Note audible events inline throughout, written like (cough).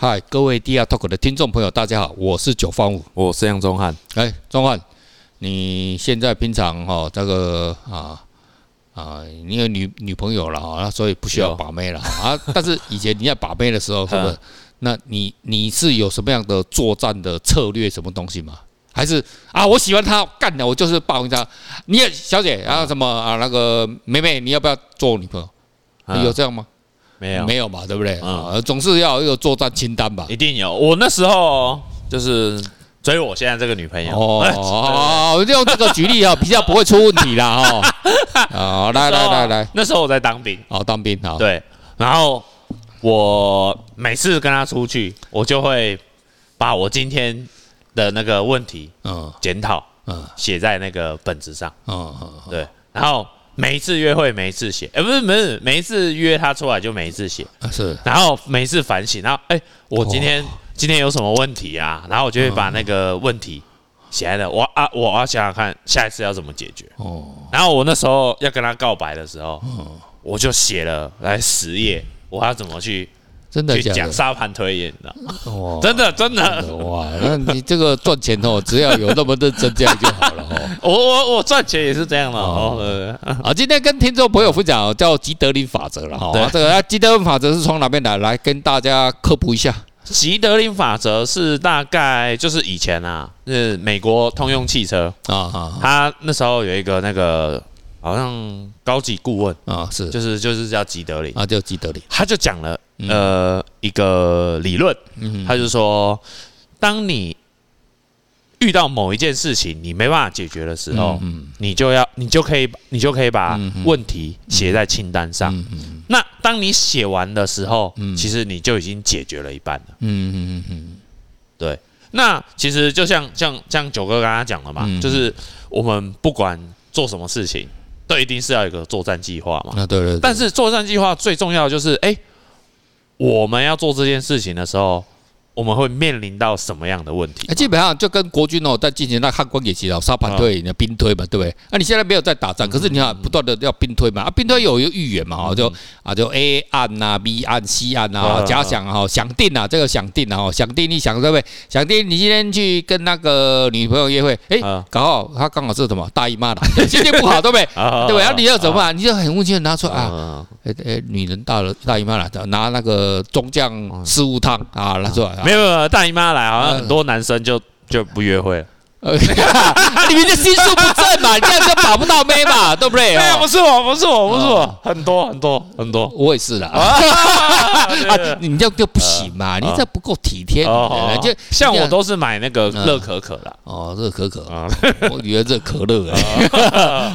嗨，各位 DR Talk 的听众朋友，大家好，我是九方五，我是杨宗汉。哎，宗汉，你现在平常哈、哦、这个啊啊，你有女女朋友了啊，所以不需要把妹了啊。但是以前你要把妹的时候，(laughs) 是不是？那你你是有什么样的作战的策略，什么东西吗？还是啊，我喜欢他干的，我就是霸王他。你也小姐，啊什么啊，那个妹妹，你要不要做我女朋友？有这样吗？没有，没有嘛，对不对？嗯，总是要有作战清单吧？一定有。我那时候就是追我现在这个女朋友。哦，我 (laughs) 就用这个举例啊，比较不会出问题啦。哈。啊，(laughs) 来来来来，那时候我在当兵。哦，当兵好。对。然后我每次跟她出去，我就会把我今天的那个问题，嗯，检讨，嗯，写在那个本子上。嗯嗯。对。然后。每一次约会，每一次写，哎，不是，不是，每一次约他出来就每一次写，是，然后每一次反省，然后，哎，我今天今天有什么问题啊？然后我就会把那个问题写在那，我啊，我要想想看下一次要怎么解决。哦，然后我那时候要跟他告白的时候，我就写了来十页，我要怎么去。真的？讲沙盘推演 (laughs) 的，真的真的哇！那你这个赚钱哦，(laughs) 只要有那么认真这样就好了哦。(laughs) 我我我赚钱也是这样的哦。啊，今天跟听众朋友分享叫吉德林法则了哈。这个吉德林法则是从哪边来？来跟大家科普一下。吉德林法则是大概就是以前啊，是美国通用汽车啊啊，他那时候有一个那个。好像高级顾问啊，是就是就是叫吉德林啊，叫吉德林，他就讲了呃一个理论，他就说，当你遇到某一件事情你没办法解决的时候，你就要你就可以你就可以把问题写在清单上。那当你写完的时候，其实你就已经解决了一半了。嗯嗯嗯嗯，对。那其实就像像像九哥刚刚讲的嘛，就是我们不管做什么事情。都一定是要有一个作战计划嘛？啊，对对。但是作战计划最重要的就是，哎，我们要做这件事情的时候。我们会面临到什么样的问题？基本上就跟国军哦，在进行那汉光演习哦，沙盘推演、兵推嘛，对不对？那你现在没有在打仗，可是你看不断的要兵推嘛，啊，兵推有一个预言嘛，哦，就啊，就 A 案呐、B 案、C 案呐，假想哈，想定啊，这个想定啊，想定，你想对不对？想定，你今天去跟那个女朋友约会，哎，刚好她刚好是什么大姨妈了，(laughs) 心情不好，对不对？(laughs) 对不对？然后你要怎么办？你就很温馨的拿出啊，哎哎，女人大了，大姨妈了，拿那个中将四物汤啊拿出来。没有没有，大姨妈来，好像很多男生就就不约会了。呃，(laughs) 你们的心术不正嘛，你这样就保不到妹嘛，(laughs) 对不对？没有，不是我，不是我，不是我，很多很多很多，我也是的 (laughs) 啊。你这样就不行嘛，你这不够体贴。就像我都是买那个热可可的哦，热可可啊，我以为热可乐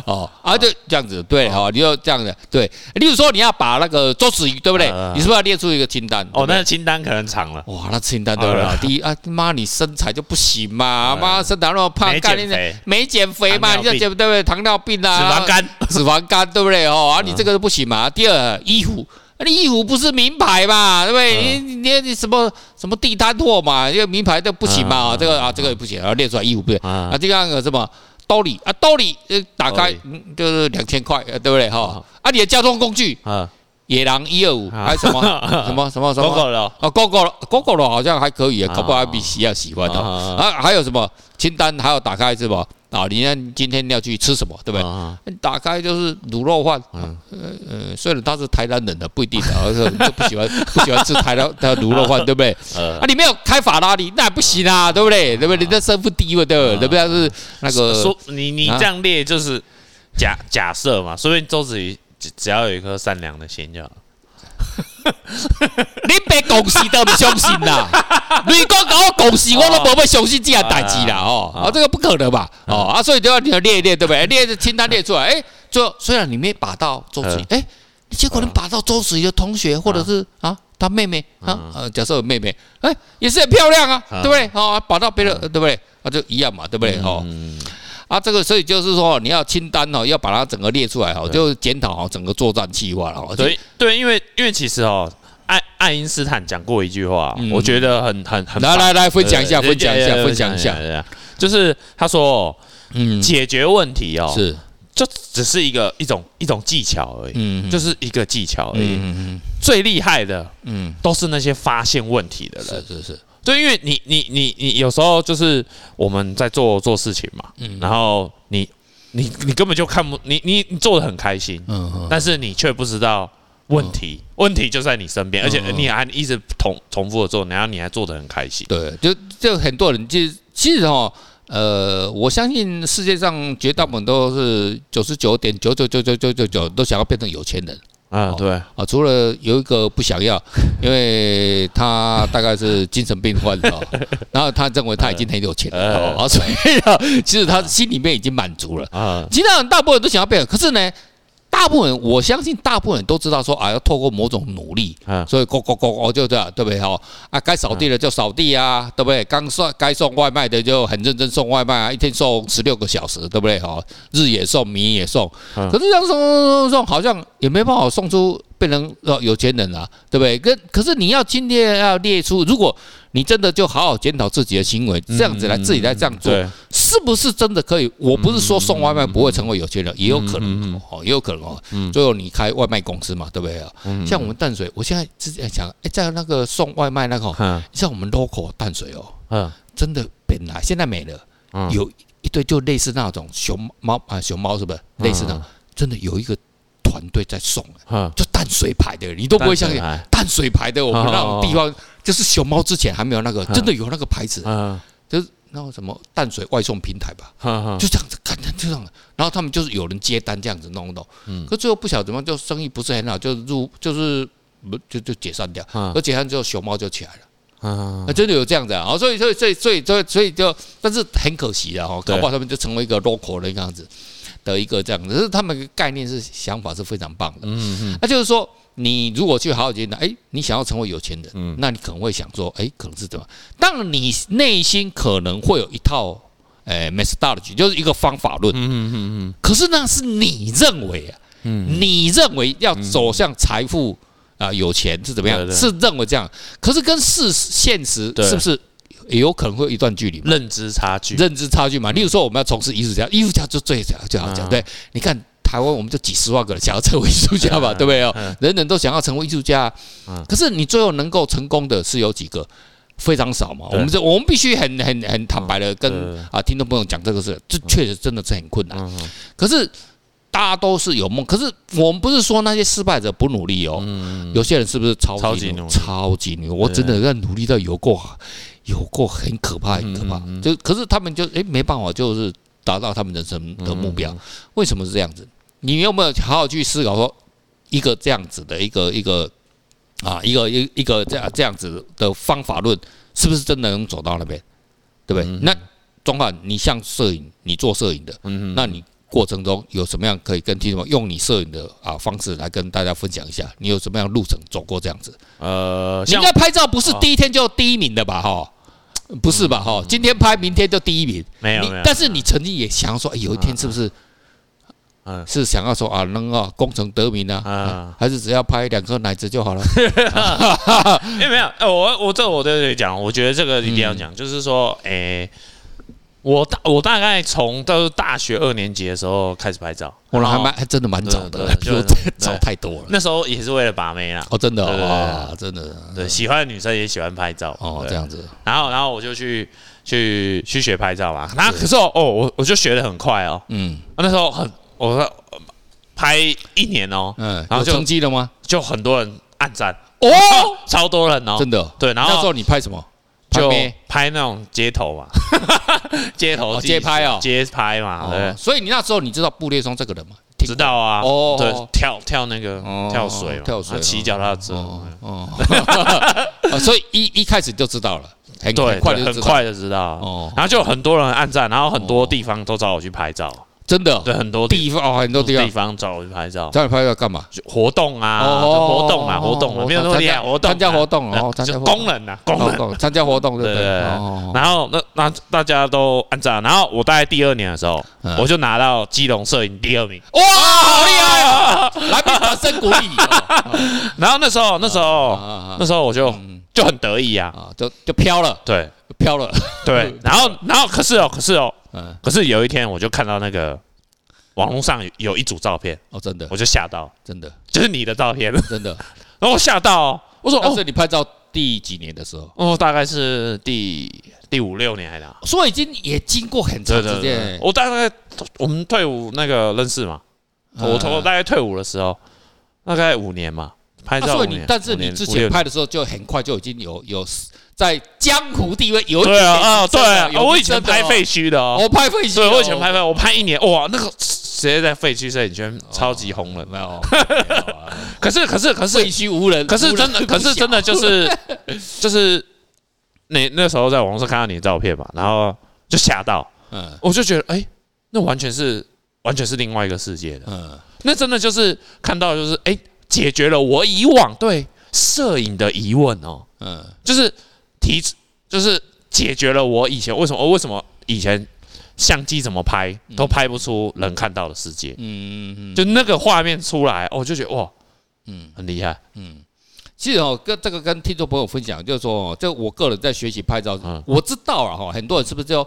哦，啊，就这样子对哈，你要这样子对。例如说你要把那个周子瑜对不对？你是不是要列出一个清单？哦，那个清单可能长了。哇，那清单对不对？第一啊，妈，你身材就不行嘛，妈身材。那么胖，没减肥，没减肥嘛？你这减对不对？糖尿病啊，脂肪肝，脂肪肝对不对？哦，啊，你这个都不行嘛。第二，衣服，那衣服不是名牌嘛？对不对？你你你什么什么地摊货嘛？这个名牌都不行嘛？这个啊，这个也不行，啊，列出来衣服不对啊。第二个什么兜里啊？兜里呃，打开就是两千块，对不对？哈啊，你的交通工具啊。野狼一二五还有什么什么什么什么？狗狗的啊，狗狗狗狗的好像还可以啊，搞不好还比西亚喜欢的啊。还有什么清单？还要打开是吧？啊，你看今天要去吃什么，对不对？打开就是卤肉饭。嗯嗯，虽然他是台南人的，不一定的，(laughs) 而是不喜欢不喜欢吃台南的卤肉饭，对不对？(laughs) 啊，你没有开法拉利，那也不行啊，对不对？对不对？你的身份低嘛，对不对？对不对？是那个说你你这样列就是假假设嘛，所以周子瑜。只要有一颗善良的心就好。(laughs) 你别讲事都不相信啦！(laughs) 你讲搞我讲事，我都不会相信这样代志啦！哦，啊，这个不可能吧？哦，啊，所以都要你要列一列，对不对？(laughs) 列着清单列出来，哎，最后虽然你没把到周子怡，哎，你结果能把到周子怡的同学，或者是啊，他妹妹啊，呃，假设有妹妹，哎，也是很漂亮啊，对不对？哦，把到别人，对不对？啊，就一样嘛，对不对？哦。啊，这个所以就是说，你要清单哦，要把它整个列出来哦，就检讨好整个作战计划了。对对，因为因为其实哦，爱爱因斯坦讲过一句话，我觉得很很很。来来来，分享一下，分享一下，分享一下。就是他说，嗯，解决问题哦，是就只是一个一种一种技巧而已，嗯，就是一个技巧而已。最厉害的，嗯，都是那些发现问题的人。是是是，对，因为你你你你有时候就是我们在做做事情嘛，嗯，然后你你你根本就看不你你你做的很开心，嗯嗯，但是你却不知道问题，问题就在你身边，而且你还一直重重复的做，然后你还做得很开心。对，就就很多人就其实哦。呃，我相信世界上绝大部分都是九十九点九九九九九九九都想要变成有钱人啊，对啊，除了有一个不想要，(laughs) 因为他大概是精神病患了，(laughs) 然后他认为他已经很有钱了啊，所以啊，其实他心里面已经满足了啊。其他人大部分都想要变，可是呢。大部分人，我相信大部分人都知道说啊，要透过某种努力，所以，go go go，就这样，对不对？哈啊，该扫地的就扫地啊，对不对？刚送该送外卖的就很认真送外卖啊，一天送十六个小时，对不对？哈，日也送，米也送，可是这样送送送送，好像也没办法送出变成有钱人啊，对不对？跟可是你要今天要列出，如果你真的就好好检讨自己的行为，这样子来自己来这样做。是不是真的可以？我不是说送外卖不会成为有钱人，也有可能哦，也有可能哦。最后你开外卖公司嘛，对不对啊？像我们淡水，我现在之前想，哎，在那个送外卖那个，像我们 local 淡水哦，真的本来现在没了，有一堆就类似那种熊猫啊，熊猫是不是？类似那种，真的有一个团队在送，就淡水牌的，你都不会相信，淡水牌的，我们那种地方就是熊猫之前还没有那个，真的有那个牌子，就是。那个什么淡水外送平台吧，就这样子干，就这样。然后他们就是有人接单这样子弄弄，可最后不晓得怎么就生意不是很好，就入就是不就就解散掉。而解散之后熊猫就起来了，啊真的有这样子啊。所以所以所以所以所以就，但是很可惜啊，搞不好他们就成为一个 local 的样子的一个这样子。是他们概念是想法是非常棒的。嗯嗯，那就是说。你如果去好好检讨，哎，你想要成为有钱人，嗯，那你可能会想说，哎，可能是怎么？当然，你内心可能会有一套，哎，methodology，就是一个方法论，嗯嗯嗯嗯。可是那是你认为啊，嗯，你认为要走向财富啊，有钱是怎么样？是认为这样，可是跟事实现实是不是也有可能会有一段距离？认知差距，认知差距嘛。例如说，我们要从事艺术家，艺术家就最讲最好讲，对，你看。台湾我们就几十万个人想要成为艺术家吧，对不对哦？人人都想要成为艺术家，可是你最后能够成功的是有几个？非常少嘛。我们这我们必须很很很坦白的跟啊听众朋友讲这个事，这确实真的是很困难。可是大家都是有梦，可是我们不是说那些失败者不努力哦。有些人是不是超级努力？超级努力，我真的在努力到有过有过很可怕很可怕。就可是他们就诶没办法，就是达到他们人生的目标。为什么是这样子？你有没有好好去思考说，一个这样子的一个一个啊，一个一一个这样这样子的方法论，是不是真的能走到那边？对不对？那总管你像摄影，你做摄影的，那你过程中有什么样可以跟听众用你摄影的啊方式来跟大家分享一下？你有什么样路程走过这样子？呃，你应该拍照不是第一天就第一名的吧？哈，不是吧？哈，今天拍，明天就第一名？没有，但是你曾经也想说，哎，有一天是不是？嗯，是想要说啊，能啊功成得名啊，啊还是只要拍两颗奶子就好了？因 (laughs) 为 (laughs) 没有，哎，我我这我在这里讲，我觉得这个一定要讲，嗯、就是说，哎、欸，我大我大概从到大学二年级的时候开始拍照，我还蛮还真的蛮早的，比我 (laughs) (laughs) 早太多了。那时候也是为了把妹啦，哦，真的哦，真的，对，喜欢的女生也喜欢拍照，哦，这样子。然后然后我就去去去学拍照嘛，那可是哦，我我就学的很快哦，嗯，那时候很。我说拍一年哦，嗯，然后就成绩了吗？就很多人暗赞哦，超多人哦，真的。对，然后那时候你拍什么？就拍那种街头嘛，(laughs) 街头街拍哦，街拍嘛。对，所以你那时候你知道布列松这个人吗？知道啊，哦，对，跳跳那个跳水，跳水，骑脚踏车，哦，(laughs) 所以一一开始就知道了，很快很快就知道，哦，然后就很多人按赞，然后很多地方都找我去拍照。真的，对很多地方哦，很多地方。找我去拍照，找你拍照干嘛？活动啊，活动啊，活动，没有那么厉害，活动，参加活动哦，参加工人呐，工人，参加活动，对对对。然后那那大家都按照，然后我大概第二年的时候，我就拿到基隆摄影第二名，哇，好厉害啊！来宾掌声鼓励。(laughs) 然后那时候，那时候，那时候我就就很得意啊，就就飘了，对，飘了，对。(laughs) 然后，然后，可是哦，可是哦。嗯，可是有一天我就看到那个网络上有一组照片哦，真的，我就吓到，真的，就是你的照片，(laughs) 真的。然后我吓到，我说哦，是你拍照第几年的时候？哦，大概是第第五六年还是？所以已经也经过很长时间。我大概我们退伍那个认识嘛，我从大概退伍的时候，大概五年嘛，拍照。所以你但是你之前拍的时候就很快就已经有有在江湖地位有。对啊啊对啊，我以前拍废墟的哦，我拍废墟，对，我以前拍拍，我拍一年哇那个。直接在废墟摄影圈超级红了，没有？(laughs) 可是可是可是废墟无人，可是真的可是真的就是 (laughs) 就是那那时候在网上看到你的照片嘛，然后就吓到，嗯，我就觉得哎，那完全是完全是另外一个世界的，嗯，那真的就是看到就是哎，解决了我以往对摄影的疑问哦，嗯，就是提就是解决了我以前为什么我为什么以前。相机怎么拍都拍不出人看到的世界，嗯嗯嗯，就那个画面出来，我就觉得哇，嗯，很厉害，嗯。其实哦，跟这个跟听众朋友分享，就是说，就我个人在学习拍照，我知道了哈，很多人是不是就，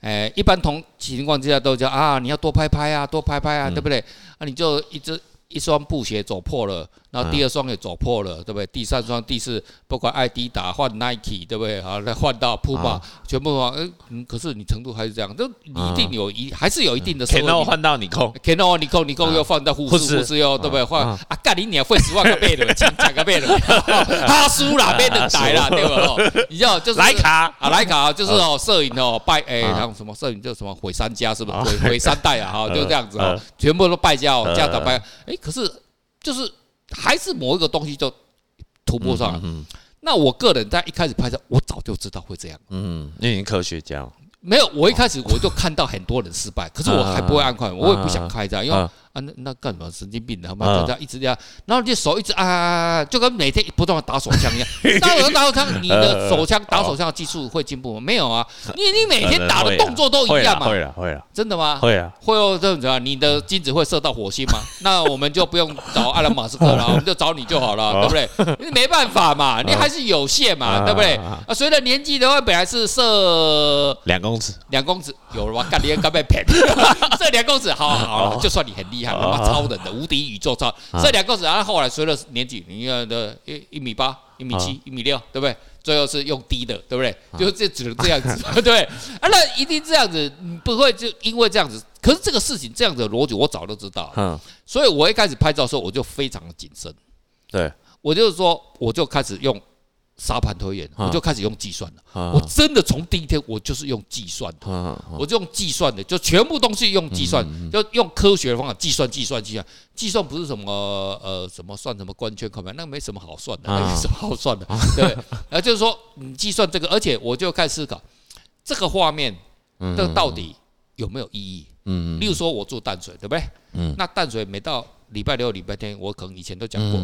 诶，一般同情况之下都叫啊，你要多拍拍啊，多拍拍啊，对不对？啊，你就一只。一双布鞋走破了，然后第二双也走破了，对不对？第三双、第四，不管艾迪达换 Nike，对不对？好，再换到 Puma，全部换。嗯，可是你程度还是这样，就你一定有一，还是有一定的。Canon 换到尼康，Canon 尼康尼康又换到富士，富士又对不对？换啊，干你鸟，费十万个倍了，(laughs) 钱价个倍了，他输了，被人逮了，对不？你知道就是莱卡啊，莱卡就是哦，摄影哦败哎，然后什么摄影叫什么毁三家是不是？毁毁三代啊，哈，(laughs) 就这样子哦，全部都败家哦，家长败哎。可是，就是还是某一个东西就突破上了。那我个人在一开始拍照，我早就知道会这样。嗯，那你科学家没有？我一开始我就看到很多人失败，可是我还不会按快门，我也不想开这样，因为。啊，那那干什么？神经病的，他妈这样一直这样，然后你手一直啊，就跟每天不断的打手枪一样。打手打手枪，你的手枪打手枪的技术会进步吗？没有啊，你你每天 (laughs) 打的动作都一样嘛。会啊，会啊，真的吗？会啊，会哦，这样子啊，你的精子会射到火星吗？(laughs) 那我们就不用找埃隆马斯克了，(laughs) 我们就找你就好了，对不对？你没办法嘛，你还是有限嘛，对不对？啊，随着年纪的话，本来是射两公尺，两公尺有了吧？干你干被骗，射两公尺，好好好，就算你很厉害。他妈超人的无敌宇宙超，这两个子，然后后来随着年纪，你看的一一米八、一米七、一米六，对不对？最后是用低的，对不对？就这只能这样子，(laughs) 对？啊，那一定这样子，不会就因为这样子。可是这个事情这样子的逻辑，我早都知道。嗯，所以我一开始拍照的时候，我就非常的谨慎。对，我就是说，我就开始用。沙盘推演，我就开始用计算了。我真的从第一天，我就是用计算的，我就用计算的，就全部东西用计算，就用科学的方法计算、计算、计算。计算不是什么呃什么算什么关圈扣盘，那个没什么好算的，那没什么好算的，对。呃，就是说你计算这个，而且我就开始思考这个画面，这到底有没有意义？嗯，例如说我做淡水，对不对？嗯，那淡水每到礼拜六、礼拜天，我可能以前都讲过，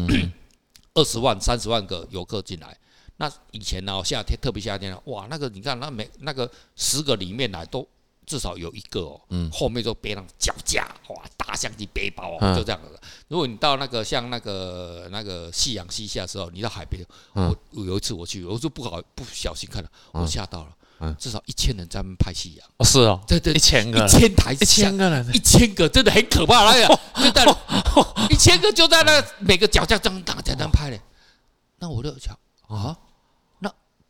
二十万、三十万个游客进来。那以前呢，夏天特别夏天哇，那个你看，那每那个十个里面来都至少有一个哦，嗯，后面就背上脚架，哇，大相机背包啊，就这样子。如果你到那个像那个那个夕阳西下的时候，你到海边，我有一次我去，我就不好不小心看了，我吓到了，嗯。至少一千人在那边拍夕阳。哦，是哦，对对，一千个，一千台，一千个人，一千个，真的很可怕，那个。(laughs) 就在一千个就在那每个脚架这样这样拍嘞，那我就想啊。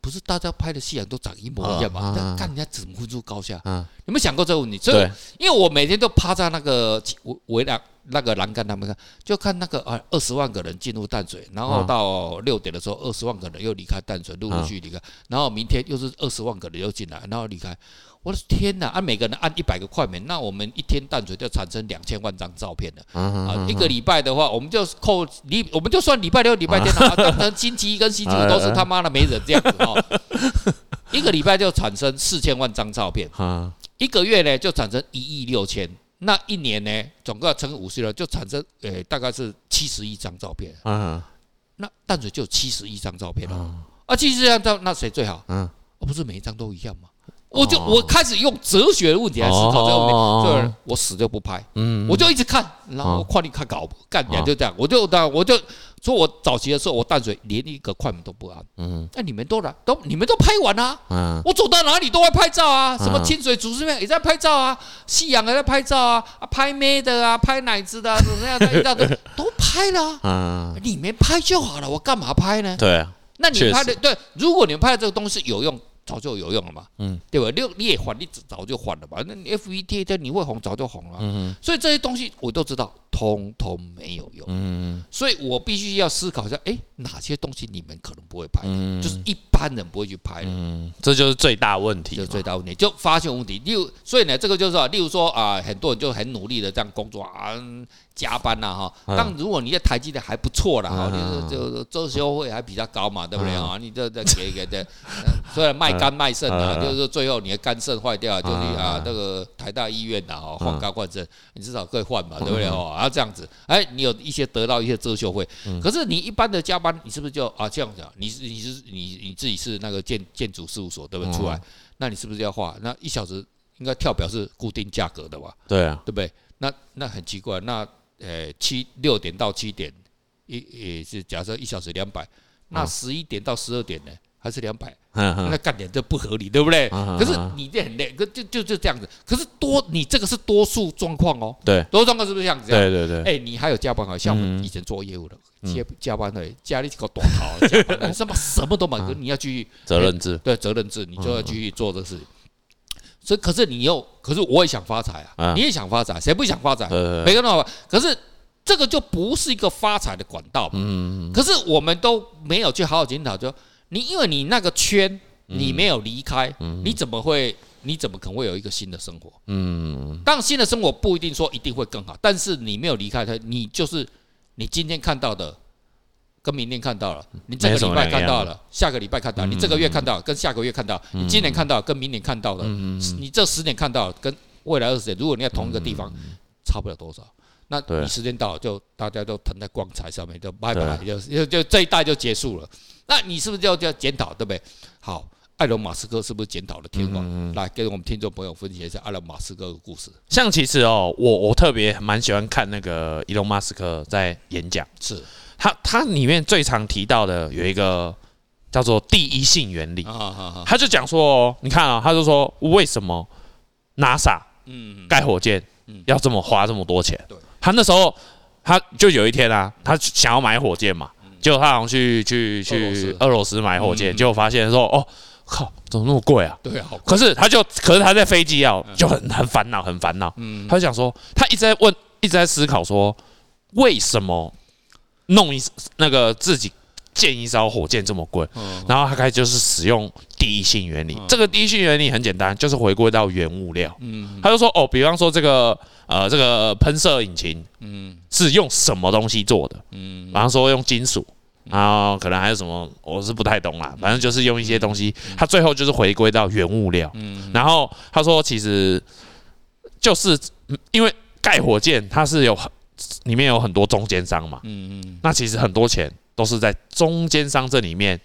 不是大家拍的夕阳都长一模一样嘛？但看人家怎么分出高下？有没有想过这个问题？所以，因为我每天都趴在那个围围栏那个栏杆，他们看就看那个啊，二十万个人进入淡水，然后到六点的时候，二十万个人又离开淡水，陆陆续续离开，然后明天又是二十万个人又进来，然后离开。我的天哪！按每个人按一百个快门，那我们一天淡水就产生两千万张照片了。啊，一个礼拜的话，我们就扣礼，我们就算礼拜六、礼拜天啊，当成星期一跟星期五都是他妈的没人这样子哦。(laughs) 一个礼拜就产生四千万张照片，一个月呢就产生一亿六千，那一年呢总共要乘五十人，就产生诶大概是七十一张照片。嗯那淡水就有七十一张照片了，啊，七十一张照那谁最好？嗯，不是每一张都一样吗？我就我开始用哲学的问题来思考这个问题，所以我死就不拍，我就一直看，然后我快点看搞，干点就这样，我就当我就说，我早期的时候我淡水连一个快门都不按，嗯，那你们都来都你们都拍完啊，嗯，我走到哪里都会拍照啊，什么清水竹子面也在拍照啊，夕阳也在拍照啊，啊拍妹的啊，拍奶子的啊，怎么样的一大堆都拍了，嗯，你们拍就好了，我干嘛拍呢？对啊，那你拍的对，如果你拍的这个东西有用。早就有用了嘛，嗯，对吧？你你也还，你早就还了吧？那你 F V T 的你会红，早就红了，嗯，所以这些东西我都知道，通通没有用，嗯，所以我必须要思考一下，哎，哪些东西你们可能不会拍，就是一般人不会去拍的，嗯，这就是最大问题，就最大问题，就发现问题。例如，所以呢，这个就是啊，例如说啊，很多人就很努力的这样工作啊。加班呐哈，但如果你在台积的还不错了哈，你就周休会还比较高嘛，对不对？啊？你这这给给的，虽然卖肝卖肾的，就是最后你的肝肾坏掉，就是啊那个台大医院呐哈，换肝换肾，你至少可以换嘛，对不对？哦？啊这样子，哎，你有一些得到一些遮羞费，可是你一般的加班，你是不是就啊这样讲？你是你是你你自己是那个建建筑事务所对不对？出来，那你是不是要画？那一小时应该跳表是固定价格的吧？对啊，对不对？那那很奇怪，那。呃，七六点到七点，一也是假设一小时两百，那十一点到十二点呢，还是两百？那干点这不合理，对不对？可是你这很累，可就就就这样子。可是多，你这个是多数状况哦。对，多数状况是不是这样子？对对对。哎，你还有加班，好像我们以前做业务的，加加班的，家里这个短逃，加班 (laughs) 什么什么都买，你要继续责任制。对，责任制，你就要继续做这事。所以，可是你又，可是我也想发财啊！你也想发财，谁不想发财？每个人都好。可是这个就不是一个发财的管道。嗯。可是我们都没有去好好检讨，就你因为你那个圈你没有离开，你怎么会？你怎么可能会有一个新的生活？嗯。当新的生活不一定说一定会更好，但是你没有离开它，你就是你今天看到的。跟明天看到了，你这个礼拜看到了，下个礼拜看到，你这个月看到，跟下个月看到，你今年看到，跟明年看到的，你这十年看到，跟未来二十年，如果你在同一个地方，差不了多少。那你时间到了，就大家都躺在棺材上面，就拜拜，就就就这一代就结束了。那你是不是就要要检讨，对不对？好，埃隆马斯克是不是检讨了天皇？来跟我们听众朋友分享一下埃隆马斯克的故事。像其实哦，我我特别蛮喜欢看那个伊隆马斯克在演讲，是。他他里面最常提到的有一个叫做第一性原理，他就讲说，你看啊，他就说为什么 NASA 嗯盖火箭要这么花这么多钱？他那时候他就有一天啊，他想要买火箭嘛，结果他好像去去去俄罗斯。买火箭，结果发现说哦靠，怎么那么贵啊？对啊，可是他就可是他在飞机啊就很很烦恼很烦恼，嗯。他就想说他一直在问一直在思考说为什么？弄一那个自己建一艘火箭这么贵，然后他开始就是使用第一性原理。这个第一性原理很简单，就是回归到原物料。他就说哦，比方说这个呃这个喷射引擎，是用什么东西做的？比方说用金属，然后可能还有什么，我是不太懂啦。反正就是用一些东西，他最后就是回归到原物料。然后他说，其实就是因为盖火箭，它是有很。里面有很多中间商嘛，嗯嗯，那其实很多钱都是在中间商这里面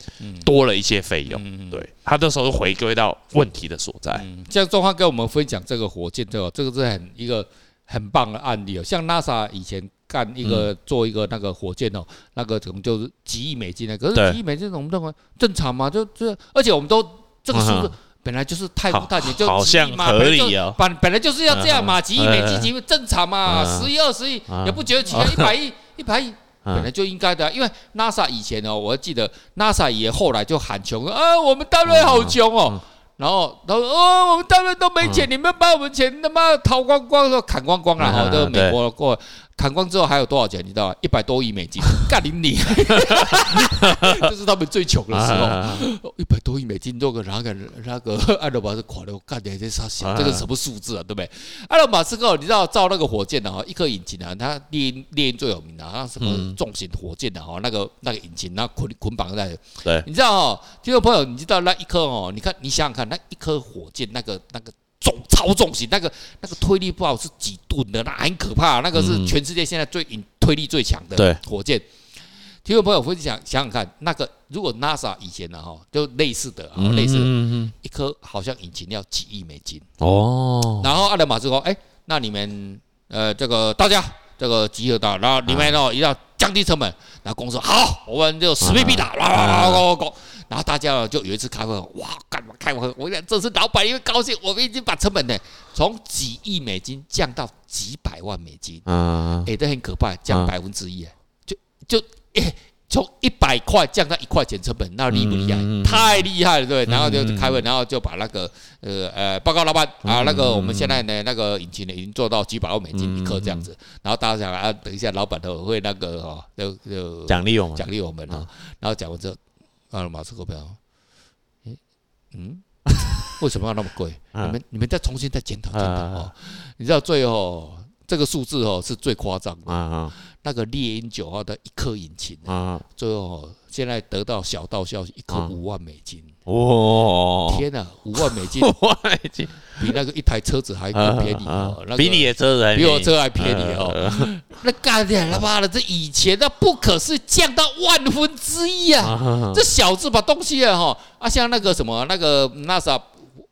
多了一些费用，对，他那时候回归到问题的所在。像中华跟我们分享这个火箭，对吧？这个是很一个很棒的案例哦。像 NASA 以前干一个做一个那个火箭哦，那个可能就是几亿美金的，可是几亿美金我们认为正常嘛？就就而且我们都这个数字。本来就是太古大姐就好像合理哦，本本来就是要这样嘛，几亿美金几亿正常嘛，十亿二十亿也不觉得奇怪，一百亿一百亿本来就应该的，因为 NASA 以前哦，我记得 NASA 也后来就喊穷啊，我们单位好穷哦，然后他说哦，我们单位都没钱，你们把我们钱他妈掏光光说砍光光了哈，都美国过。砍光之后还有多少钱？你知道吗？一百多亿美金，(laughs) 干你你，(laughs) 这是他们最穷的时候。一百多亿美金，多个那个那个埃隆马斯垮了，干点这啥想这个什么数字啊？对不对？埃隆马斯克，你知道造那个火箭的哈，一颗引擎啊，他猎鹰猎鹰最有名的，那什么重型火箭的哈，那个那个引擎，那捆捆绑在。对，你知道哦，听众朋友，你知道那一颗哦？你看，你想想看，那一颗火箭，那个那个。重超重型，那个那个推力不好是几吨的，那很可怕。那个是全世界现在最引推力最强的火箭。听众朋友，分享想想看，那个如果 NASA 以前的哈，就类似的啊，类似一颗好像引擎要几亿美金哦。然后阿德马斯说：“哎，那你们呃这个大家这个集合到，然后你们哦一定要降低成本。”然后公司说：“好，我们就使命必达，啦啦啦啦啦。”然后大家就有一次开会，哇，干嘛开会？我讲这次老板因为高兴，我们已经把成本呢从几亿美金降到几百万美金。嗯，哎，这很可怕，降百分之一。就诶。从一百块降到一块钱成本，那厉不厉害？嗯、太厉害了，对。然后就开会，然后就把那个呃呃报告老板啊，那个我们现在呢那个引擎呢已经做到几百万美金一颗这样子。然后大家想啊，等一下老板都会那个哈，就就奖励我们，奖励我们啊。然后讲完之后，啊，马斯克表，嗯，为什么要那么贵？(laughs) 你们你们再重新再检讨检讨哦。你知道最后这个数字哦是最夸张的。那个猎鹰九号的一颗引擎啊，最后现在得到小道消息，一颗五万美金。哇！天哪，五万美金，(laughs) 五万美金比那个一台车子还更便宜哦。比你的车子还比我车还便宜哦。那干点他妈的，这以前那不可是降到万分之一啊！这小子把东西啊哈啊，像那个什么那个 NASA。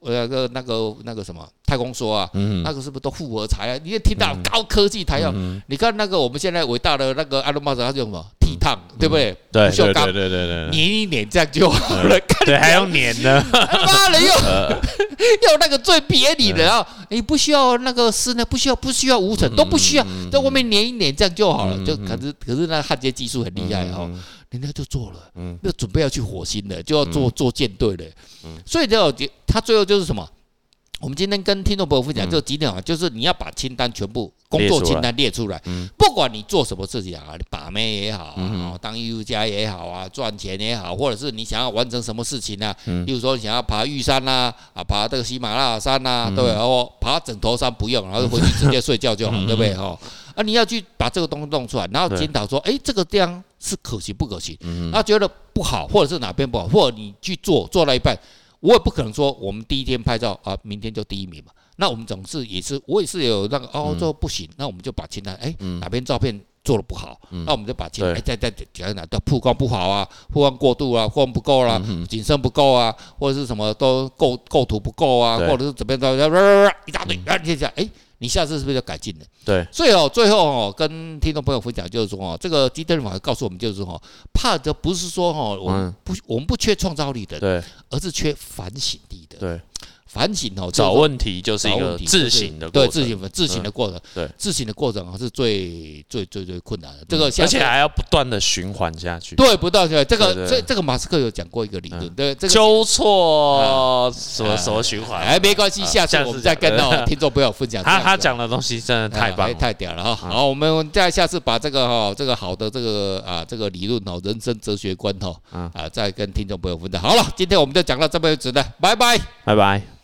那个那个那个什么太空梭啊，那个是不是都复合材啊？你也听到高科技材料，你看那个我们现在伟大的那个阿隆·马斯克，他用什么？体烫，对不对？不锈钢，对对对对，粘一粘这样就好了。对，还用粘呢，妈的，用用 (laughs) 那个最便宜的，啊你不需要那个丝呢，不需要不需要无尘，都不需要，在外面粘一粘这样就好了。就可是可是那焊接技术很厉害哈。人家就做了，嗯，那准备要去火星了，就要做做舰队了，嗯，所以就他最后就是什么？我们今天跟听众朋友分享这几点啊，就是你要把清单全部工作清单列出来，嗯，不管你做什么事情啊，你把妹也好啊，当艺术家也好啊，赚钱也好，或者是你想要完成什么事情呢？嗯，比如说你想要爬玉山呐，啊，爬这个喜马拉雅山呐，对不对？哦，爬枕头山不用，然后回去直接睡觉就好，对不对？哈，啊，你要去把这个东西弄出来，然后检讨说，哎，这个地方。是可行不可行？嗯，他觉得不好，或者是哪边不好，或者你去做做了一半，我也不可能说我们第一天拍照啊，明天就第一名嘛。那我们总是也是，我也是有那个哦，这不行，那我们就把清单，哎，哪边照片做的不好，那我们就把清单，哎，再再讲哪的曝光不好啊，曝光过度啊，曝光不够啦，景深不够啊，或者是什么都构构图不够啊，或者是怎么样，一大堆，然后接下来，哎。你下次是不是要改进了？对，所以哦，最后哦，跟听众朋友分享就是说哦，这个基特法告诉我们就是说哦，怕的不是说哦，我们不我们不缺创造力的，对，而是缺反省力的，对。反省哦，找问题就是一个自省的过程，对，自省自省的过程，对，自省的过程啊是最最最最困难的。这个而且还要不断的循环下去，对，不断的这个这这个马斯克有讲过一个理论，对这个，纠错什么什么循环，哎，没关系，下次我们再跟到 (laughs) 听众朋友分享。他他讲的东西真的太棒，太屌了哈！好，我们再下次把这个哈这个好的这个啊这个理论哦，人生哲学观哈啊再跟听众朋友分享。好了，今天我们就讲到这边为止了，拜拜，拜拜。